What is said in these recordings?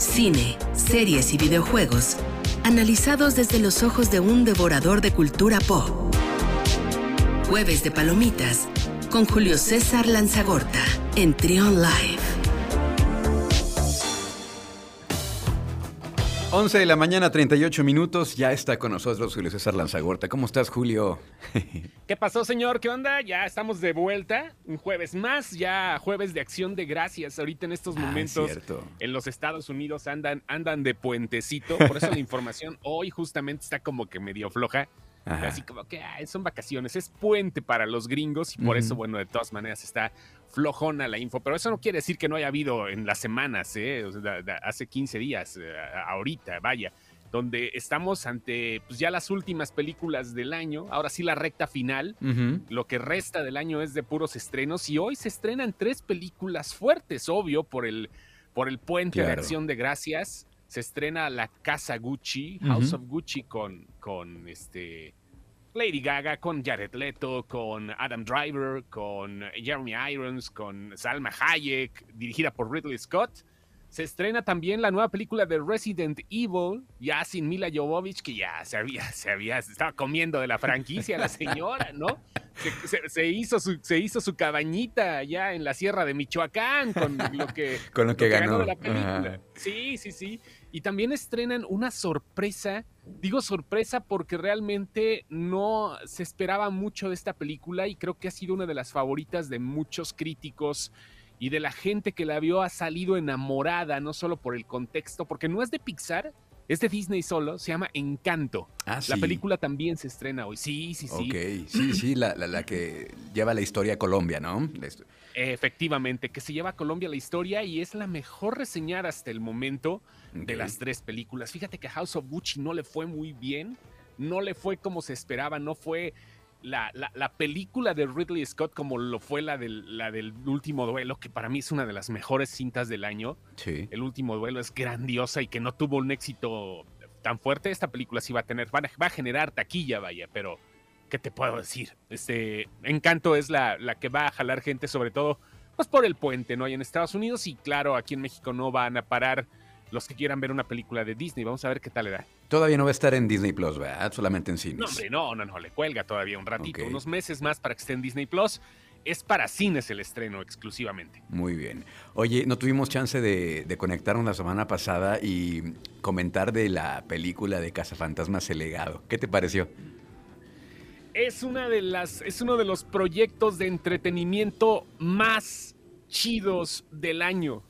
cine, series y videojuegos, analizados desde los ojos de un devorador de cultura pop. Jueves de Palomitas con Julio César Lanzagorta en Trion Live. 11 de la mañana, 38 minutos. Ya está con nosotros Julio César Lanzagorta. ¿Cómo estás, Julio? ¿Qué pasó, señor? ¿Qué onda? Ya estamos de vuelta. Un jueves más, ya jueves de acción de gracias. Ahorita en estos Ah, momentos en los Estados Unidos andan, andan de puentecito. Por eso la información hoy justamente está como que medio floja. Ajá. Así como que ay, son vacaciones, es puente para los gringos y por eso, bueno, de todas maneras está flojona la info. Pero eso no quiere decir que no haya habido en las semanas, ¿eh? O sea, hace 15 días, eh, ahorita, vaya, donde estamos ante pues, ya las últimas películas del año, ahora sí la recta final. Lo que resta del año es de puros estrenos y hoy se estrenan tres películas fuertes, obvio, por el, por el puente de acción de gracias. Se estrena La Casa Gucci, House of Gucci con, con este Lady Gaga, con Jared Leto, con Adam Driver, con Jeremy Irons, con Salma Hayek, dirigida por Ridley Scott. Se estrena también la nueva película de Resident Evil, ya sin Mila Jovovich, que ya se había, se había, se estaba comiendo de la franquicia la señora, ¿no? Se, se- se hizo su, se hizo su cabañita ya en la sierra de Michoacán con lo que, Con lo que ganó. de la película. Ajá. Sí, sí, sí. Y también estrenan una sorpresa. Digo sorpresa porque realmente no se esperaba mucho de esta película y creo que ha sido una de las favoritas de muchos críticos y de la gente que la vio ha salido enamorada, no solo por el contexto, porque no es de Pixar, es de Disney solo, se llama Encanto. Ah, La sí. película también se estrena hoy. Sí, sí, sí. Ok, sí, sí, la, la- la que lleva la historia a Colombia, ¿no? La Efectivamente, que se lleva a Colombia la historia y es la mejor reseñada hasta el momento de las tres películas. Fíjate que House of Gucci no le fue muy bien, no le fue como se esperaba, no fue la, la- la película de Ridley Scott como lo fue la del, la del último duelo, que para mí es una de las mejores cintas del año. Sí. El último duelo es grandiosa y que no tuvo un éxito tan fuerte. Esta película sí va a tener, va a, va a generar taquilla, vaya, pero ¿qué te puedo decir? Este Encanto es la, la que va a jalar gente, sobre todo, pues por el puente, ¿no? Y en Estados Unidos, y claro, aquí en México no van a parar los que quieran ver una película de Disney. Vamos a ver qué tal le da. Todavía no va a estar en Disney Plus, ¿verdad? Solamente en cines. No, hombre, no, no, no, le cuelga todavía un ratito, unos meses más para que esté en Disney Plus. Es para cines el estreno exclusivamente. Muy bien. Oye, no tuvimos chance de, de conectarnos la semana pasada y comentar de la película de Cazafantasmas El Legado. ¿Qué te pareció? es una de las es uno de los proyectos de entretenimiento más chidos del año.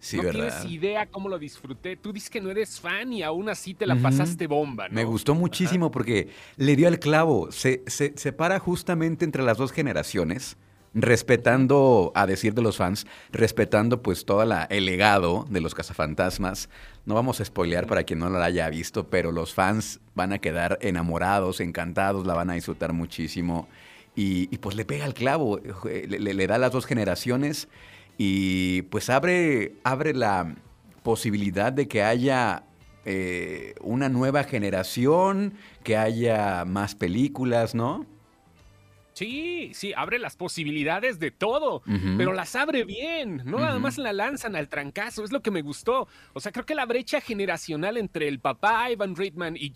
Sí, no ¿verdad? tienes idea cómo lo disfruté. Tú dices que no eres fan y aún así te la pasaste bomba, ¿no? Me gustó muchísimo porque le dio al clavo. Se, se separa justamente entre las dos generaciones, respetando, a decir de los fans, respetando pues todo el legado de los cazafantasmas. No vamos a spoilear para quien no la haya visto, pero los fans van a quedar enamorados, encantados, la van a disfrutar muchísimo. Y, y, pues le pega al clavo, le, le- le da a las dos generaciones y pues abre, abre la posibilidad de que haya eh, una nueva generación, que haya más películas, ¿no? Sí, sí, abre las posibilidades de todo, pero las abre bien, no nada Ujú. más la lanzan al trancazo, es lo que me gustó. O sea, creo que la brecha generacional entre el papá Ivan Reitman y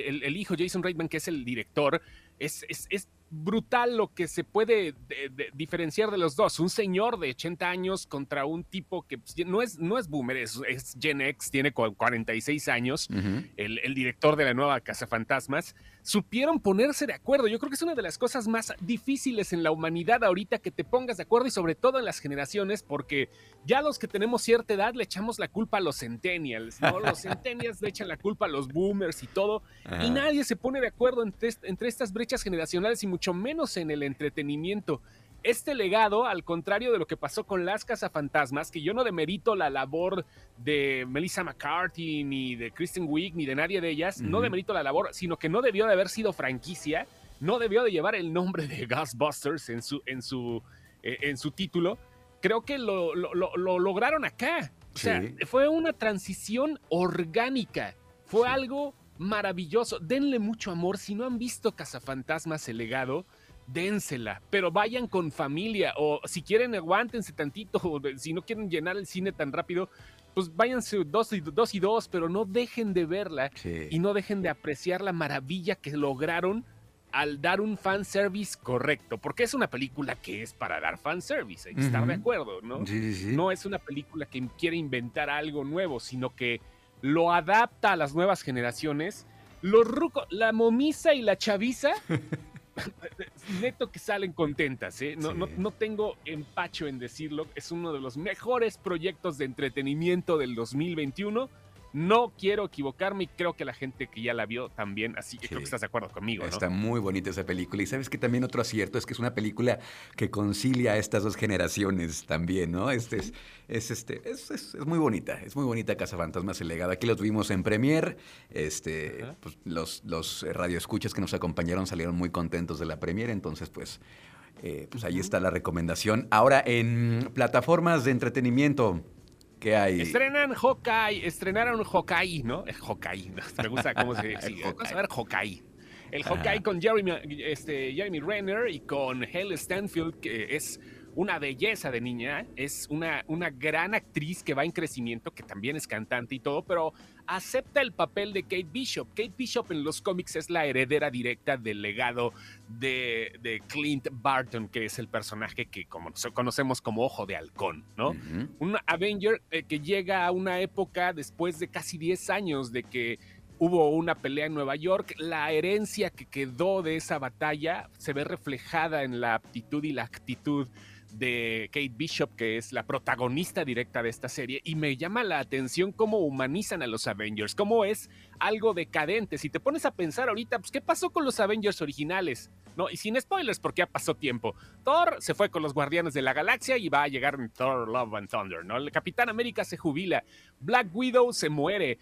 el, el hijo Jason Reitman, que es el director, es, es- es brutal lo que se puede de- de- diferenciar de los dos. Un señor de 80 años contra un tipo que pues, no, es, no es boomer, es, es Gen X, tiene cu- 46 años Ujú. el, el director de la nueva Casa Fantasmas, supieron ponerse de acuerdo. Yo creo que es una de las cosas más difíciles en la humanidad ahorita que te pongas de acuerdo y sobre todo en las generaciones, porque ya los que tenemos cierta edad le echamos la culpa a los centennials, ¿no? Los centennials le echan la culpa a los boomers y todo, Ajá. y nadie se pone de acuerdo entre, entre estas brechas generacionales y mucho menos en el entretenimiento. Este legado, al contrario de lo que pasó con las cazafantasmas, que yo no demerito la labor de Melissa McCarthy, ni de Kristen Wiig, ni de nadie de ellas, no demerito la labor, sino que no debió de haber sido franquicia, no debió de llevar el nombre de Ghostbusters en su, en su, eh, en su título. Creo que lo, lo- lo- lo lograron acá. O sea, Sí. fue una transición orgánica. Fue Sí. algo maravilloso. Denle mucho amor. Si no han visto Cazafantasmas el legado, dénsela, pero vayan con familia o si quieren aguántense tantito, o si no quieren llenar el cine tan rápido, pues váyanse dos y dos, y dos pero no dejen de verla y no dejen de apreciar la maravilla que lograron al dar un fanservice correcto, porque es una película que es para dar fanservice, hay que estar de acuerdo, ¿no? Sí, sí, No es una película que quiere inventar algo nuevo, sino que lo adapta a las nuevas generaciones. Los rucos, la momisa y la chaviza, neto que salen contentas, ¿eh? No, no, no tengo empacho en decirlo, es uno de los mejores proyectos de entretenimiento del 2021 no quiero equivocarme y creo que la gente que ya la vio también, así que creo que estás de acuerdo conmigo. Está muy bonita esa película. Y sabes que también otro acierto es que es una película que concilia a estas dos generaciones también, ¿no? Este es, es este, es, es, muy bonita, es muy bonita Casa Fantasmas el legado. Aquí lo tuvimos en Premier. Este, pues, los, los radioescuchas que nos acompañaron salieron muy contentos de la Premier, entonces pues. Eh, pues ahí está la recomendación. Ahora, en plataformas de entretenimiento, ¿Qué hay? Estrenan Hawkeye, estrenaron Hawkeye, ¿no? Hawkeye, ¿no? me gusta cómo se dice. Vamos a ver Hawkeye. El Hawkeye con Jeremy, este, Jeremy Renner y con Helle Stanfield, que es una belleza de niña, es una, una gran actriz que va en crecimiento, que también es cantante y todo, pero acepta el papel de Kate Bishop. Kate Bishop en los cómics es la heredera directa del legado de, Clint Barton, que es el personaje que como conocemos como Ojo de Halcón, ¿no? Un Avenger eh, que llega a una época después de casi 10 años de que hubo una pelea en Nueva York, la herencia que quedó de esa batalla se ve reflejada en la aptitud y la actitud de Kate Bishop, que es la protagonista directa de esta serie, y me llama la atención cómo humanizan a los Avengers, cómo es algo decadente. Si te pones a pensar ahorita, pues, ¿qué pasó con los Avengers originales? ¿No? Y sin spoilers, porque ya pasó tiempo. Thor se fue con los Guardianes de la Galaxia y va a llegar Thor Love and Thunder, ¿no? El Capitán América se jubila, Black Widow se muere,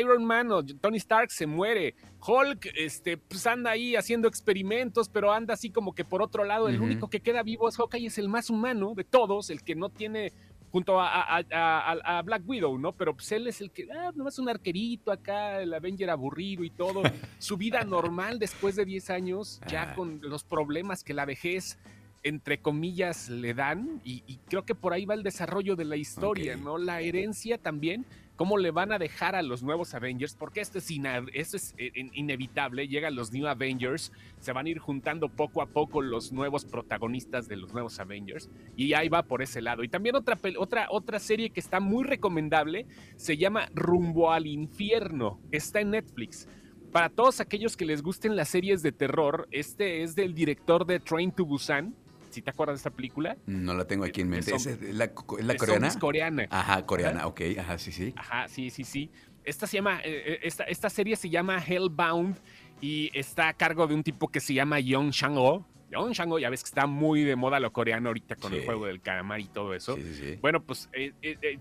Iron Man o Tony Stark se muere. Hulk, este, pues anda ahí haciendo experimentos, pero anda así como que por otro lado, el único que queda vivo es Hawkeye, es el más humano de todos, el que no tiene junto a, Black Widow, ¿no? Pero pues él es el que, ah, no es un arquerito acá, el Avenger aburrido y todo. Su vida normal después de 10 años, ya ah. con los problemas que la vejez entre comillas, le dan, y, creo que por ahí va el desarrollo de la historia, ¿no? La herencia también, cómo le van a dejar a los nuevos Avengers, porque esto es, eh, inevitable, llegan los New Avengers, se van a ir juntando poco a poco los nuevos protagonistas de los nuevos Avengers, y ahí va por ese lado. Y también otra, otra, otra serie que está muy recomendable, se llama Rumbo al Infierno, está en Netflix. Para todos aquellos que les gusten las series de terror, este es del director de Train to Busan, si te acuerdas de esta película. No la tengo aquí en mente. ¿Es la, coreana? Es coreana. Ajá, coreana, ok. Ajá, sí, sí. Ajá, sí, sí, sí. Esta, se llama, eh, eh, esta, esta serie se llama Hellbound y está a cargo de un tipo que se llama Young Chang-ho. Young Chang-ho, ya ves que está muy de moda lo coreano ahorita con el juego del calamar y todo eso. Sí, sí, bueno, pues eh,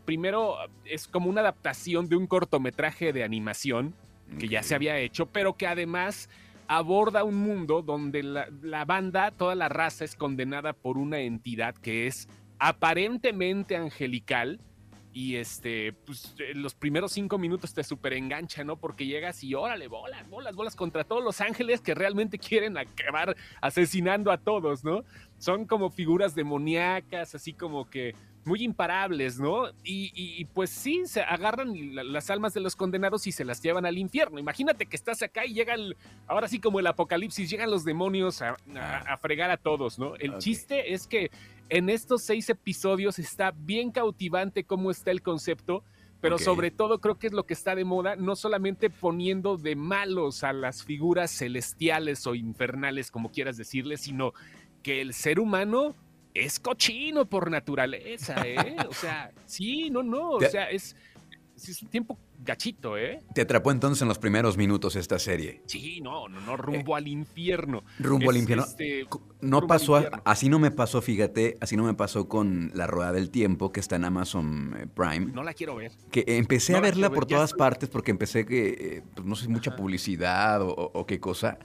primero es como una adaptación de un cortometraje de animación que ya se había hecho, pero que además aborda un mundo donde la, banda, toda la raza es condenada por una entidad que es aparentemente angelical, y este, pues los primeros cinco minutos te super engancha, ¿no? Porque llegas y órale, bolas, bolas, bolas contra todos los ángeles que realmente quieren acabar asesinando a todos, ¿no? Son como figuras demoníacas, así como que muy imparables, ¿no? Y, pues sí, se agarran las almas de los condenados y se las llevan al infierno. Imagínate que estás acá y llegan, ahora sí como el apocalipsis, llegan los demonios a, ah. fregar a todos, ¿no? El chiste es que en estos seis episodios está bien cautivante cómo está el concepto. Pero sobre todo creo que es lo que está de moda, no solamente poniendo de malos a las figuras celestiales o infernales, como quieras decirles, sino que el ser humano es cochino por naturaleza, ¿eh? O sea, sí, no, no, o sea, es, es un tiempo gachito, ¿eh? Te atrapó entonces en los primeros minutos esta serie. Sí, no, no, no, rumbo al infierno. Rumbo al infierno. Este, no pasó, así no me pasó, fíjate, así no me pasó con La Rueda del Tiempo, que está en Amazon eh, Prime. No la quiero ver. Que empecé a verla por todas partes porque empecé que, eh, pues, no sé, mucha publicidad o, qué cosa,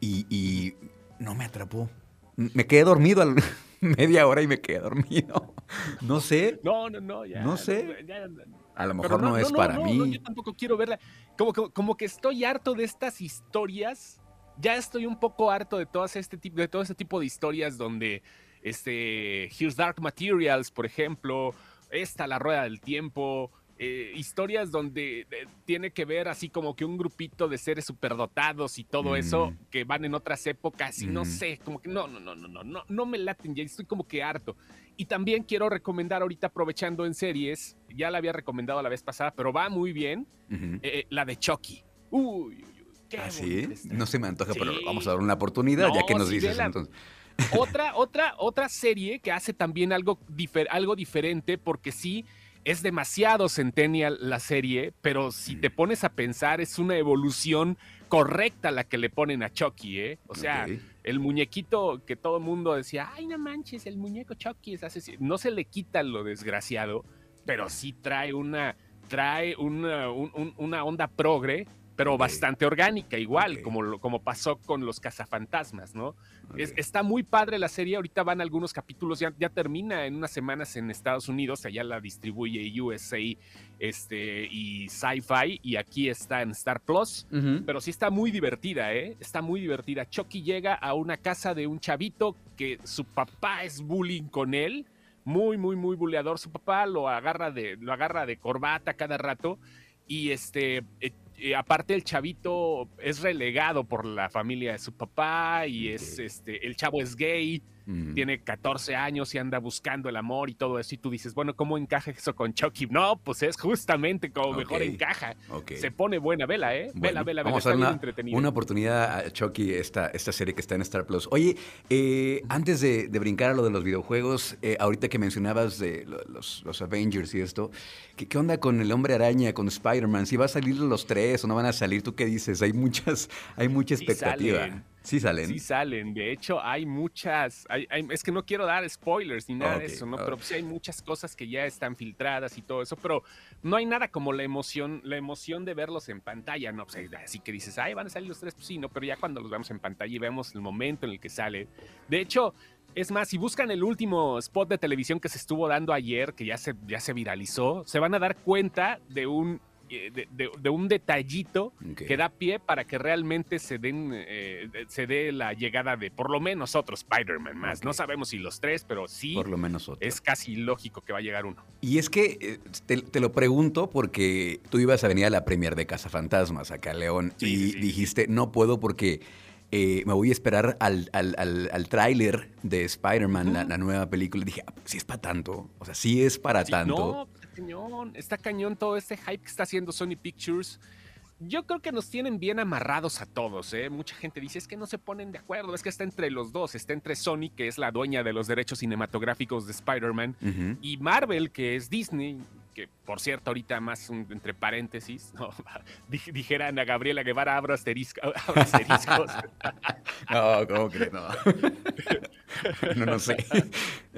y, y no me atrapó. Me quedé dormido media hora y me quedé dormido. No sé. No, no, no, ya. No sé. a lo mejor no, es para mí. yo tampoco quiero verla. Como, como, que estoy harto de estas historias. Ya estoy un poco harto de, todas este tipo, de todo este tipo de historias donde este, Here's Dark Materials, por ejemplo, esta La Rueda del Tiempo, eh, historias donde eh, tiene que ver así como que un grupito de seres superdotados y todo eso Mm. que van en otras épocas y no Mm. sé, como que no, no, no, no, no, no, no me laten ya, estoy como que harto. Y también quiero recomendar ahorita aprovechando en series, ya la había recomendado la vez pasada, pero va muy bien, Ujú. eh, eh, la de Chucky. Uy, uy, uy, qué ¿Ah, sí? No se me antoja, pero Sí. vamos a dar una oportunidad, ya No, que nos sí, dices vela. entonces. otra, otra, otra serie que hace también algo, difer- algo diferente, porque sí, es demasiado centennial la serie, pero si te pones a pensar, es una evolución correcta la que le ponen a Chucky, ¿eh? O sea, el muñequito que todo el mundo decía, ay, no manches, el muñeco Chucky es asesino. No se le quita lo desgraciado, pero sí trae una, trae una, un- un- una onda progre, pero bastante orgánica, igual, Ok. como, como pasó con los cazafantasmas, ¿no? Es- está muy padre la serie, ahorita van algunos capítulos, ya, ya termina en unas semanas en Estados Unidos, allá la distribuye USA este, y Sci-Fi, y aquí está en Star Plus. Pero sí está muy divertida, ¿eh? Está muy divertida. Chucky llega a una casa de un chavito que su papá es bullying con él. Muy, muy, muy buleador. Su papá lo agarra de, lo agarra de corbata cada rato. Y este, eh, eh, aparte el chavito es relegado por la familia de su papá. Y es, este, el chavo es gay Mm. tiene 14 años y anda buscando el amor y todo eso. Y tú dices, bueno, ¿cómo encaja eso con Chucky? No, pues es justamente como mejor encaja. Se pone buena vela, ¿eh? Bueno, vela, vela, vela. Vamos a Está dar una, una oportunidad a Chucky, esta, esta serie que está en Star Plus. Oye, eh, antes de, de brincar a lo de los videojuegos, eh, ahorita que mencionabas de lo- los, los Avengers y esto, ¿qué, qué onda con el Hombre Araña, con Spider-Man? ¿Si va a salir los tres o no van a salir? ¿Tú qué dices? Hay muchas, hay mucha expectativa. Sí salen. Sí salen, de hecho hay muchas, hay- hay- es que no quiero dar spoilers ni nada de eso, ¿no? Pero sí hay muchas cosas que ya están filtradas y todo eso, pero no hay nada como la emoción, la emoción de verlos en pantalla, ¿no? Pues, así que dices, ay, van a salir los tres, pues sí, ¿no? Pero ya cuando los vemos en pantalla y vemos el momento en el que sale. De hecho, es más, si buscan el último spot de televisión que se estuvo dando ayer, que ya se, ya se viralizó, se van a dar cuenta de un, de- de- de un detallito que da pie para que realmente se den eh, se dé la llegada de por lo menos otro Spider-Man más. No sabemos si los tres, pero sí Por lo menos otro. es casi lógico que va a llegar uno. Y es que eh, te, te lo pregunto porque tú ibas a venir a la premier de Cazafantasmas acá, León, Sí, y sí, dijiste, no puedo porque eh, me voy a esperar al, al, al, al tráiler de Spider-Man, la, nueva película. Dije, ah, sí es para tanto. O sea, sí es para Sí, tanto. No, cañón, está cañón todo este hype que está haciendo Sony Pictures. Yo creo que nos tienen bien amarrados a todos, ¿eh? Mucha gente dice, es que no se ponen de acuerdo, es que está entre los dos, está entre Sony, que es la dueña de los derechos cinematográficos de Spider-Man, y Marvel, que es Disney, que por cierto, ahorita más un- entre paréntesis, ¿no? Dij- dijeran a Gabriela Guevara, abro, asterisco- abro asteriscos. No, ¿cómo crees? No. no, no sé.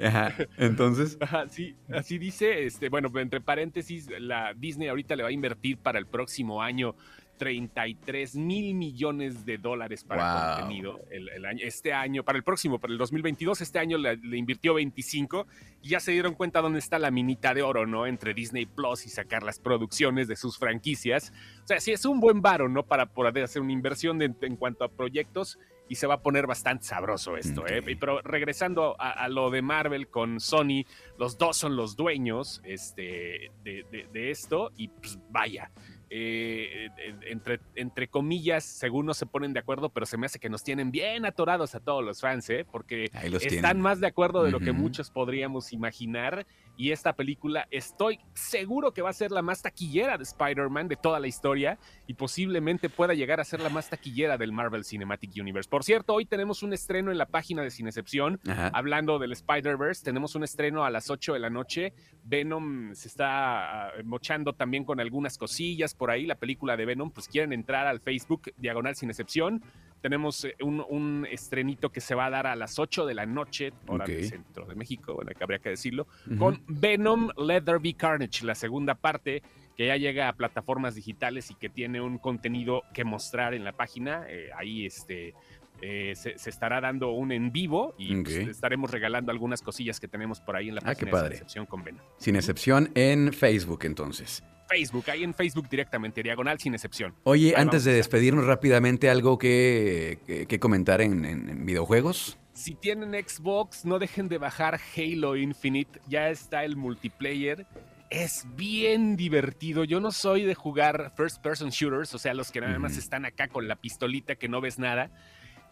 Ajá. Entonces, Ajá, sí, así dice, este, bueno, entre paréntesis, la Disney ahorita le va a invertir para el próximo año 33 mil millones de dólares para Wow. contenido el, el año, este año, para el próximo, para el 2022, este año le, le invirtió 25 y ya se dieron cuenta dónde está la minita de oro, ¿no? Entre Disney Plus y sacar las producciones de sus franquicias. O sea, sí es un buen varo, ¿no? Para poder hacer una inversión de- en cuanto a proyectos y se va a poner bastante sabroso esto. ¿eh? Pero regresando a, a lo de Marvel con Sony, los dos son los dueños este, de, de- de esto y pues vaya. Eh, entre, entre comillas, según no se ponen de acuerdo, pero se me hace que nos tienen bien atorados a todos los fans, ¿eh? porque los están tienen. más de acuerdo de lo que muchos podríamos imaginar. Y esta película estoy seguro que va a ser la más taquillera de Spider-Man de toda la historia y posiblemente pueda llegar a ser la más taquillera del Marvel Cinematic Universe. Por cierto, hoy tenemos un estreno en la página de Cinecepción. Ajá. Hablando del Spider-Verse, tenemos un estreno a las 8 de la noche. Venom se está ah, mochando también con algunas cosillas por ahí. La película de Venom, pues quieren entrar al Facebook Diagonal Sin Excepción. Tenemos eh, un, un estrenito que se va a dar a las 8 de la noche, hora Ok. del centro de México, bueno, que habría que decirlo, con Venom Let There Be Carnage, la segunda parte que ya llega a plataformas digitales y que tiene un contenido que mostrar en la página. Eh, ahí este, eh, se, se estará dando un en vivo y pues, estaremos regalando algunas cosillas que tenemos por ahí en la Ah, qué página padre. de Excepción con Venom. Sin excepción en Facebook, entonces. Facebook, ahí en Facebook directamente, diagonal sin excepción. Oye, Ahí antes de despedirnos rápidamente, ¿algo que, que- que comentar en, en- en videojuegos? Si tienen Xbox, no dejen de bajar Halo Infinite. Ya está el multiplayer. es bien divertido. Yo no soy de jugar first person shooters, o sea, los que nada más están acá con la pistolita que no ves nada.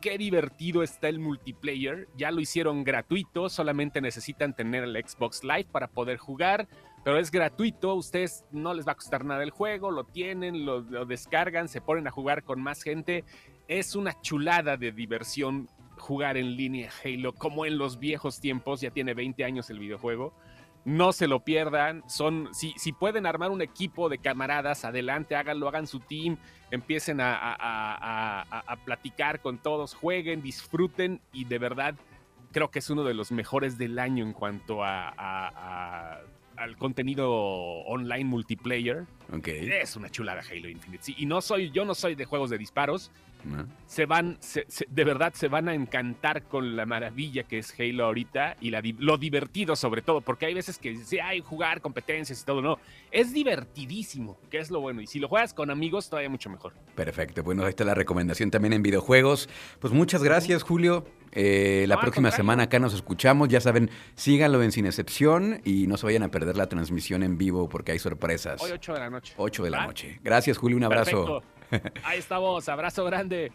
Qué divertido está el multiplayer. Ya lo hicieron gratuito, solamente necesitan tener el Xbox Live para poder jugar, pero es gratuito. ustedes no les va a costar nada el juego, lo tienen, lo, lo descargan, se ponen a jugar con más gente. Es una chulada de diversión jugar en línea Halo, como en los viejos tiempos, ya tiene 20 años el videojuego no se lo pierdan. Son, si, si pueden armar un equipo de camaradas, adelante, háganlo, hagan su team, empiecen a, platicar con todos, jueguen, disfruten y de verdad creo que es uno de los mejores del año en cuanto a, al contenido online multiplayer. Es una chulada Halo Infinite. y no soy, yo no soy de juegos de disparos se van, de verdad se van a encantar con la maravilla que es Halo ahorita y lo divertido sobre todo, porque hay veces que sí hay jugar competencias y todo, no, es divertidísimo, que es lo bueno, y si lo juegas con amigos todavía mucho mejor. Perfecto, bueno, ahí está la recomendación también en videojuegos. Pues muchas gracias Julio, eh, la próxima semana acá nos escuchamos, ya saben, síganlo en Sin Excepción y no se vayan a perder la transmisión en vivo porque hay sorpresas. Hoy 8 de la noche. 8 de la noche. Gracias Julio, un abrazo. Ahí estamos, abrazo grande.